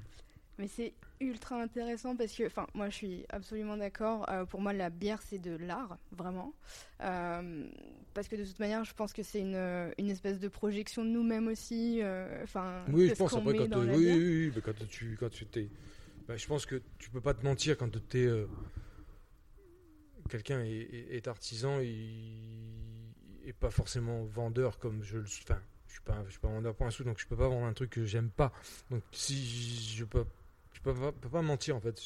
Mais c'est ultra intéressant parce que, enfin, moi je suis absolument d'accord. Euh, pour moi, la bière c'est de l'art, vraiment. Euh, parce que de toute manière, je pense que c'est une, une espèce de projection de nous-mêmes aussi. Enfin, oui, je pense après quand, oui, oui, oui, quand tu quand tu t'es, bah, je pense que tu peux pas te mentir quand tu es quelqu'un est, artisan et, pas forcément vendeur comme je le enfin, je suis pas je suis pas vendeur pour un sou donc je peux pas vendre un truc que j'aime pas donc si je peux je peux pas, peux pas mentir en fait.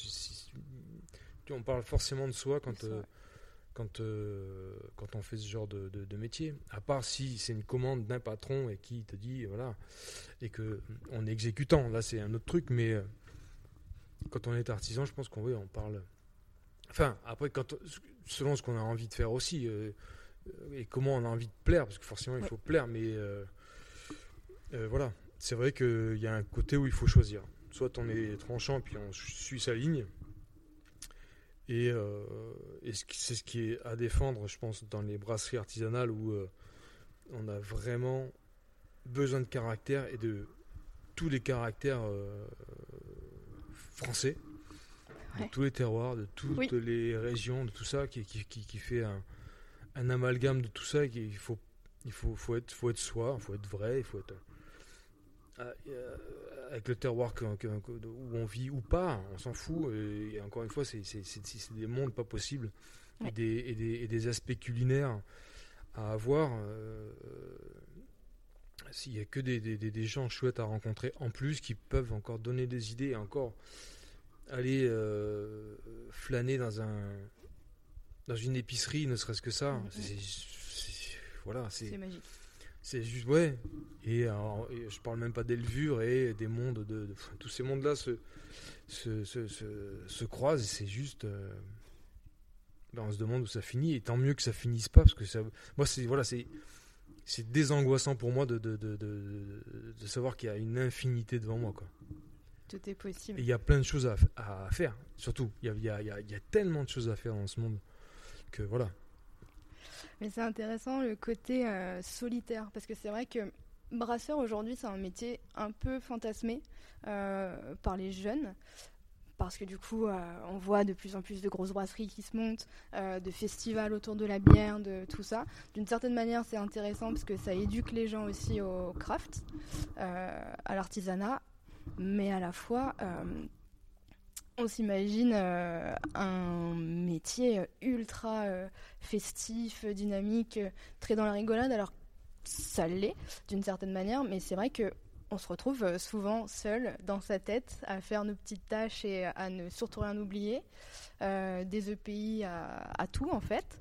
On parle forcément de soi quand euh, quand euh, quand on fait ce genre de, de, métier. À part si c'est une commande d'un patron et qui te dit voilà et que on est exécutant. Là c'est un autre truc mais euh, quand on est artisan je pense qu'on oui, on parle Enfin, après, quand, selon ce qu'on a envie de faire aussi, euh, et comment on a envie de plaire, parce que forcément il faut plaire, mais euh, euh, voilà, c'est vrai qu'il y a un côté où il faut choisir. Soit on est tranchant, puis on suit sa ligne, et, c'est ce qui est à défendre, je pense, dans les brasseries artisanales où on a vraiment besoin de caractère et de tous les caractères français. De tous les terroirs, de toutes les régions, de tout ça, qui, qui, qui, fait un, un, amalgame de tout ça. Et il faut, il faut, faut, être, faut être soi, il faut être vrai, il faut être euh, euh, avec le terroir où on vit ou pas, on s'en fout. Et, encore une fois, c'est des mondes pas possibles et, des, et, des, et, des, aspects culinaires à avoir. Euh, s'il n'y a que des, gens chouettes à rencontrer en plus qui peuvent encore donner des idées et encore aller euh, flâner dans un dans une épicerie, ne serait-ce que ça, voilà, c'est magique. C'est juste ouais. Et, je parle même pas d'élevure et des mondes de, tous ces mondes-là se se, se, se, croisent. C'est juste. Euh, ben, on se demande où ça finit. Et tant mieux que ça finisse pas parce que ça. Moi c'est voilà c'est c'est désangoissant pour moi de, de, de, de savoir qu'il y a une infinité devant moi quoi. Tout est possible. Il y a plein de choses à, à faire, surtout. Il y, a, y, a, y a, tellement de choses à faire dans ce monde que voilà. Mais c'est intéressant le côté euh, solitaire, parce que c'est vrai que brasseur aujourd'hui, c'est un métier un peu fantasmé euh, par les jeunes. Parce que du coup, euh, on voit de plus en plus de grosses brasseries qui se montent, de festivals autour de la bière, de tout ça. D'une certaine manière, c'est intéressant parce que ça éduque les gens aussi au craft, à l'artisanat mais à la fois, on s'imagine euh, un métier ultra euh, festif, dynamique, très dans la rigolade. Alors, ça l'est d'une certaine manière, mais c'est vrai que on se retrouve souvent seul dans sa tête à faire nos petites tâches et à ne surtout rien oublier. des EPI à, tout en fait.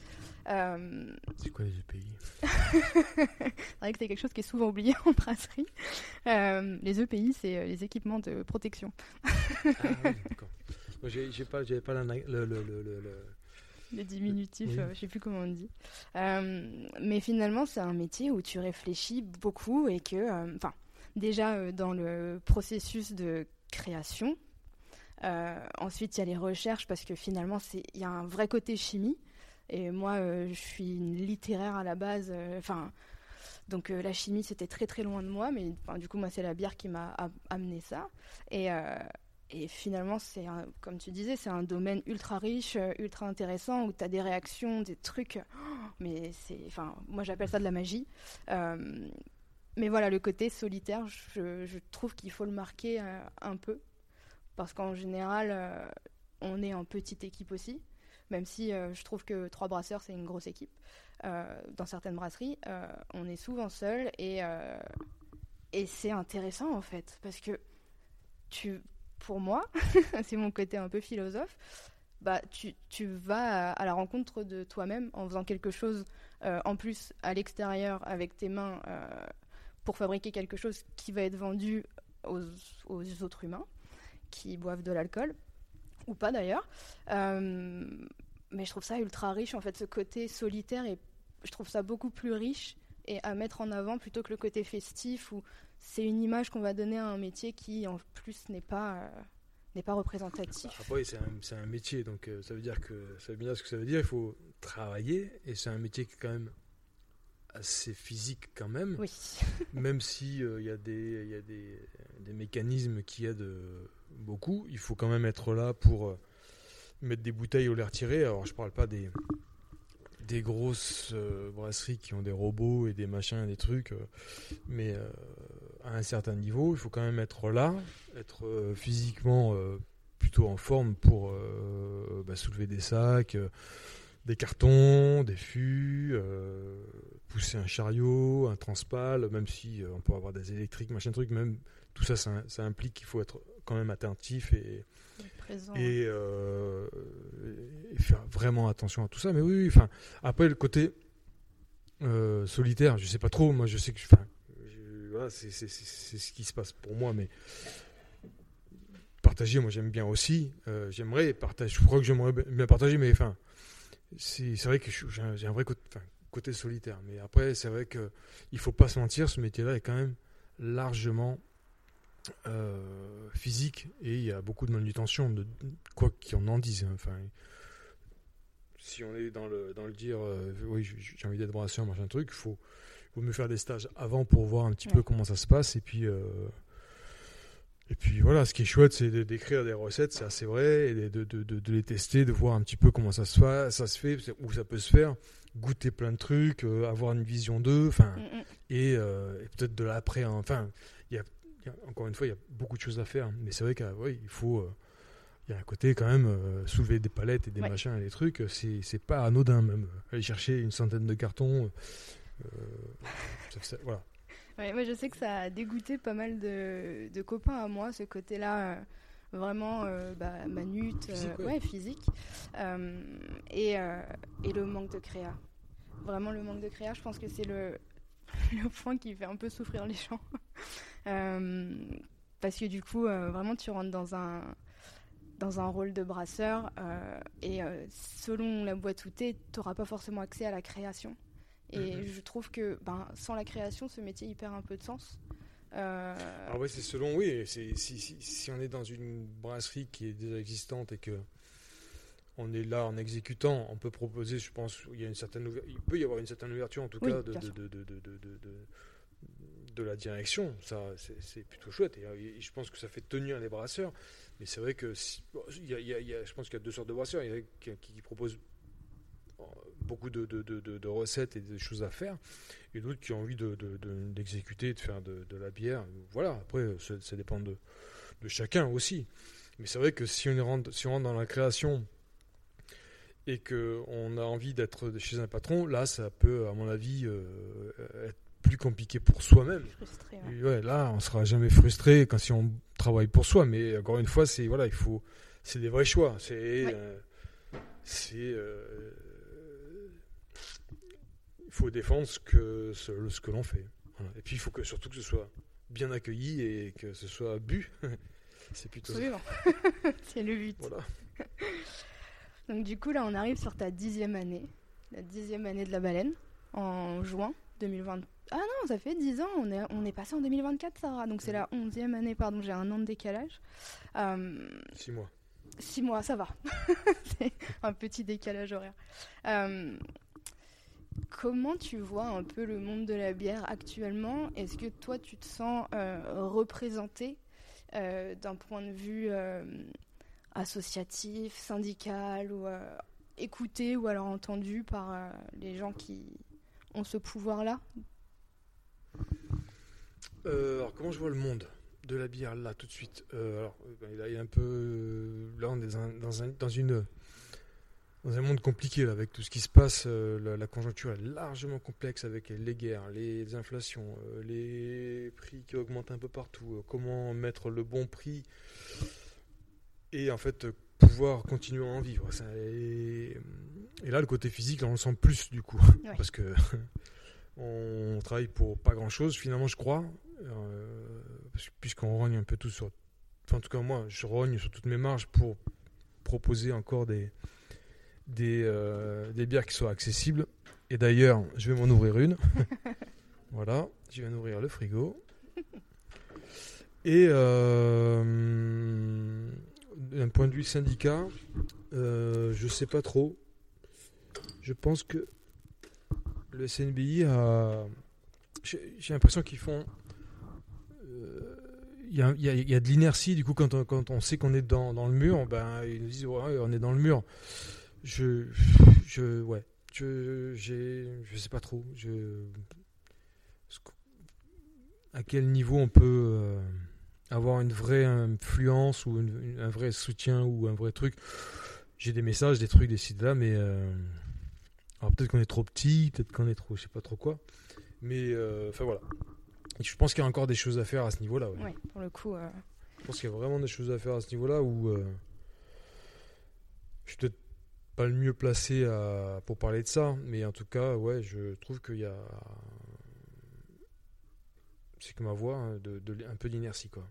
C'est quoi les EPI c'est vrai que c'est quelque chose qui est souvent oublié en brasserie. Euh, les EPI, c'est euh, les équipements de protection. ah oui, d'accord. J'ai pas, pas la, le, le, le, les diminutifs, euh, je sais plus comment on dit. mais finalement, c'est un métier où tu réfléchis beaucoup et que, enfin, déjà dans le processus de création, ensuite il y a les recherches parce que finalement, il y a un vrai côté chimie. Et moi, euh, je suis une littéraire à la base. Euh, enfin, donc euh, la chimie, c'était très très loin de moi. Mais du coup, moi, c'est la bière qui m'a amené ça. Et, finalement, c'est comme tu disais, c'est un domaine ultra riche, ultra intéressant où tu as des réactions, des trucs. mais c'est, enfin, moi, j'appelle ça de la magie. mais voilà, le côté solitaire, je trouve qu'il faut le marquer un peu parce qu'en général, on est en petite équipe aussi même si euh, je trouve que trois brasseurs, c'est une grosse équipe. Euh, dans certaines brasseries, euh, on est souvent seul et, c'est intéressant en fait, parce que tu, pour moi, c'est mon côté un peu philosophe, bah, tu, vas à, la rencontre de toi-même en faisant quelque chose en plus à l'extérieur avec tes mains pour fabriquer quelque chose qui va être vendu aux autres humains qui boivent de l'alcool ou pas d'ailleurs. Euh, mais je trouve ça ultra riche, en fait, ce côté solitaire, et je trouve ça beaucoup plus riche et à mettre en avant plutôt que le côté festif où c'est une image qu'on va donner à un métier qui, en plus, n'est pas. Euh, n'est pas représentatif. Après, c'est un, un, métier, donc euh, ça veut dire que ça veut bien dire ce que ça veut dire. Il faut travailler, et c'est un métier qui est quand même assez physique quand même. Oui. même si il y a des il y a des, des mécanismes qui aident beaucoup. Il faut quand même être là pour euh, mettre des bouteilles ou les retirer. Alors je parle pas des, grosses euh, brasseries qui ont des robots et des machins, des trucs, euh, mais à un certain niveau, il faut quand même être là, être physiquement plutôt en forme pour bah, soulever des sacs, des cartons, des fûts, pousser un chariot, un transpal, même si on peut avoir des électriques, machin truc, même tout ça, ça implique qu'il faut être quand même attentif et, Présent. et, euh, et faire vraiment attention à tout ça. Mais oui, oui, enfin, après le côté euh, solitaire, je sais pas trop. Moi, je sais que, enfin, je- voilà, c'est ce qui se passe pour moi, mais partager, moi, j'aime bien aussi. Euh, j'aimerais partager. Je crois que j'aimerais bien partager, mais enfin, c'est vrai que j'ai un, j'ai un vrai côté, enfin, côté solitaire. Mais après, c'est vrai que il faut pas se mentir, ce métier-là est quand même largement euh, physique et il y a beaucoup de manutention, de, quoi qu'on en dise. hein. Enfin, si on est dans le, dans le dire, euh, oui, j'ai envie d'être brasseur, machin truc, il faut, faut mieux faire des stages avant pour voir un petit Ouais. peu comment ça se passe. Et puis, euh, et puis voilà, ce qui est chouette, c'est d'écrire des recettes, c'est assez vrai, et de, de, de- de les tester, de voir un petit peu comment ça se fait, ça se fait où ça peut se faire, goûter plein de trucs, avoir une vision d'eux, enfin, Mm, mm. et, et peut-être de l'après. hein. Enfin, il y a- encore une fois, il y a beaucoup de choses à faire, mais c'est vrai qu'il il faut. euh, il y a un côté quand même euh, soulever des palettes et des Ouais. machins et des trucs, euh, c'est c'est pas anodin même. Aller chercher une centaine de cartons, euh, ça- ça- voilà. Ouais, moi je sais que ça a dégoûté pas mal de, de copains à moi, ce côté-là, euh, vraiment bah, manute, Physique, ouais. physique, et, et le manque de créa. Vraiment le manque de créa, je pense que c'est le, le point qui fait un peu souffrir les gens. Euh, parce que du coup, euh, vraiment tu rentres dans un, dans un rôle de brasseur, euh, et selon la boîte où tu n'auras pas forcément accès à la création. Et Mhm. je trouve que ben, sans la création, ce métier il perd un peu de sens. Euh, Ah ouais, c'est selon, oui. Si, si, si on est dans une brasserie qui est déjà existante et que on est là en exécutant, on peut proposer, je pense, il, y a une certaine il peut y avoir une certaine ouverture en tout Oui, cas de, de, de, de, la direction. Ça, c'est plutôt chouette. Et, euh, je pense que ça fait tenir les brasseurs. Mais c'est vrai que si- y a- je pense qu'il y a deux sortes de brasseurs. Il y a qui, proposent euh, beaucoup de, recettes et de choses à faire, et d'autres qui ont envie de- de- de- d'exécuter, de, faire de, la bière. Voilà, après, ça, dépend de, de chacun aussi. Mais c'est vrai que si on, rentre, si on rentre dans la création et qu'on a envie d'être chez un patron, là, ça peut, à mon avis, euh, être plus compliqué pour soi-même. ouais. Là, on sera jamais frustré quand si on travaille pour soi. Mais encore une fois, c'est voilà, il faut, c'est des vrais choix. C'est, euh, c'est, euh, il faut défendre ce que ce, ce que l'on fait. Voilà. Et puis, il faut que surtout que ce soit bien accueilli et que ce soit bu. c'est plutôt c'est le but. Voilà. Donc du coup, là, on arrive sur ta dixième année, la dixième année de la baleine, en juin 2020. Ah non, ça fait dix ans, on est, on est passé en 2024, Sarah. Donc c'est la onzième année, pardon, j'ai un an de décalage. Euh, Six mois. Six mois, ça va. c'est un petit décalage horaire. Euh, comment tu vois un peu le monde de la bière actuellement? Est-ce que toi, tu te sens euh, représenté euh, d'un point de vue euh, associatif, syndical, ou euh, écouté ou alors entendu par euh, les gens qui ont ce pouvoir-là? Euh, alors, comment je vois le monde de la bière là tout de suite Euh, Alors, euh, là, il a un peu. Là, on est dans, un- dans, un- dans une. Dans un monde compliqué là, avec tout ce qui se passe, euh, la, la conjoncture est largement complexe avec les guerres, les inflations, les prix qui augmentent un peu partout, comment mettre le bon prix et en fait pouvoir continuer à en vivre. Ça, et, et là, le côté physique, là, on le sent plus du coup, Ouais. parce que on travaille pour pas grand chose finalement, je crois, euh, puisqu'on rogne un peu tout sur. Enfin, en tout cas, moi, je rogne sur toutes mes marges pour proposer encore des des, euh, des bières qui soient accessibles. Et d'ailleurs, je vais m'en ouvrir une. voilà, je viens d'ouvrir le frigo. Et euh, d'un point de vue syndicat, euh, je sais pas trop. Je pense que le SNBI a. J'ai l'impression qu'ils font. euh, Il y, a, de l'inertie, du coup, quand on, quand on sait qu'on est dans, dans le mur, ben, ils nous disent ouais, on est dans le mur. Je, je, ouais, je, je sais pas trop. À quel niveau on peut euh, avoir une vraie influence ou un vrai soutien ou un vrai truc? J'ai des messages, des trucs, des sites là, mais euh, alors peut-être qu'on est trop petit, peut-être qu'on est trop, je sais pas trop quoi. Mais euh, enfin voilà. je pense qu'il y a encore des choses à faire à ce niveau-là. Ouais. pour le coup. Je pense qu'il y a vraiment des choses à faire à ce niveau-là où je suis peut-être pas le mieux placé à, pour parler de ça, mais en tout cas, ouais, je trouve qu'il y a. C'est comme ma voix, hein, de, un peu d'inertie, quoi.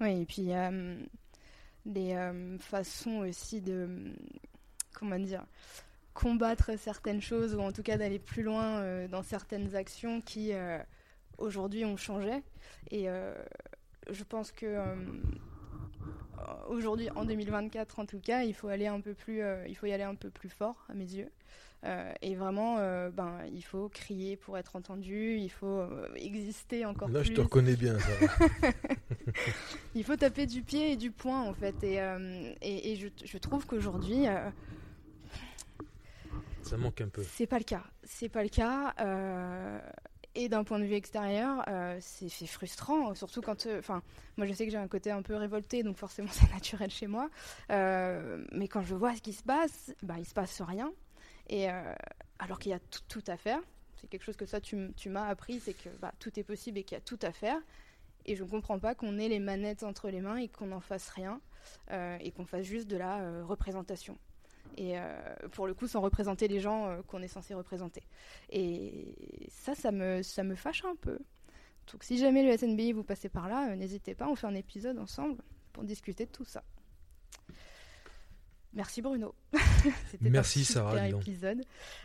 Oui, et puis il y a des façons aussi de. Comment dire combattre certaines choses ou en tout cas d'aller plus loin euh, dans certaines actions qui euh, aujourd'hui ont changé et euh, je pense que aujourd'hui, en 2024 en tout cas, il faut aller un peu plus, il faut y aller un peu plus fort à mes yeux. Et vraiment, ben, il faut crier pour être entendu, il faut exister encore Là, plus. Là, je te reconnais bien, ça. il faut taper du pied et du poing, en fait. Et, et, et je, je, trouve qu'aujourd'hui, ça manque un peu. C'est pas le cas. C'est pas le cas. Et d'un point de vue extérieur, euh, c'est frustrant, surtout quand. Euh, enfin, moi je sais que j'ai un côté un peu révolté, donc forcément c'est naturel chez moi. Euh, mais quand je vois ce qui se passe, bah, il se passe rien. Et alors qu'il y a tout, à faire. C'est quelque chose que ça tu, tu m'as appris, c'est que bah, tout est possible et qu'il y a tout à faire. Et je ne comprends pas qu'on ait les manettes entre les mains et qu'on n'en fasse rien et qu'on fasse juste de la représentation et euh, pour le coup sans représenter les gens euh, qu'on est censé représenter. Et ça, ça me, ça me fâche un peu. Donc si jamais le SNBI vous passez par là, euh, n'hésitez pas, on fait un épisode ensemble pour discuter de tout ça. Merci Bruno. Merci un Sarah. épisode.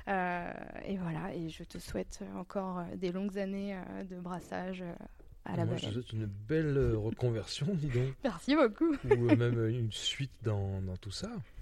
et voilà, et je te souhaite encore des longues années de brassage à la Moi, je te souhaite une belle reconversion, dis donc. Merci beaucoup. Ou même une suite dans, dans tout ça.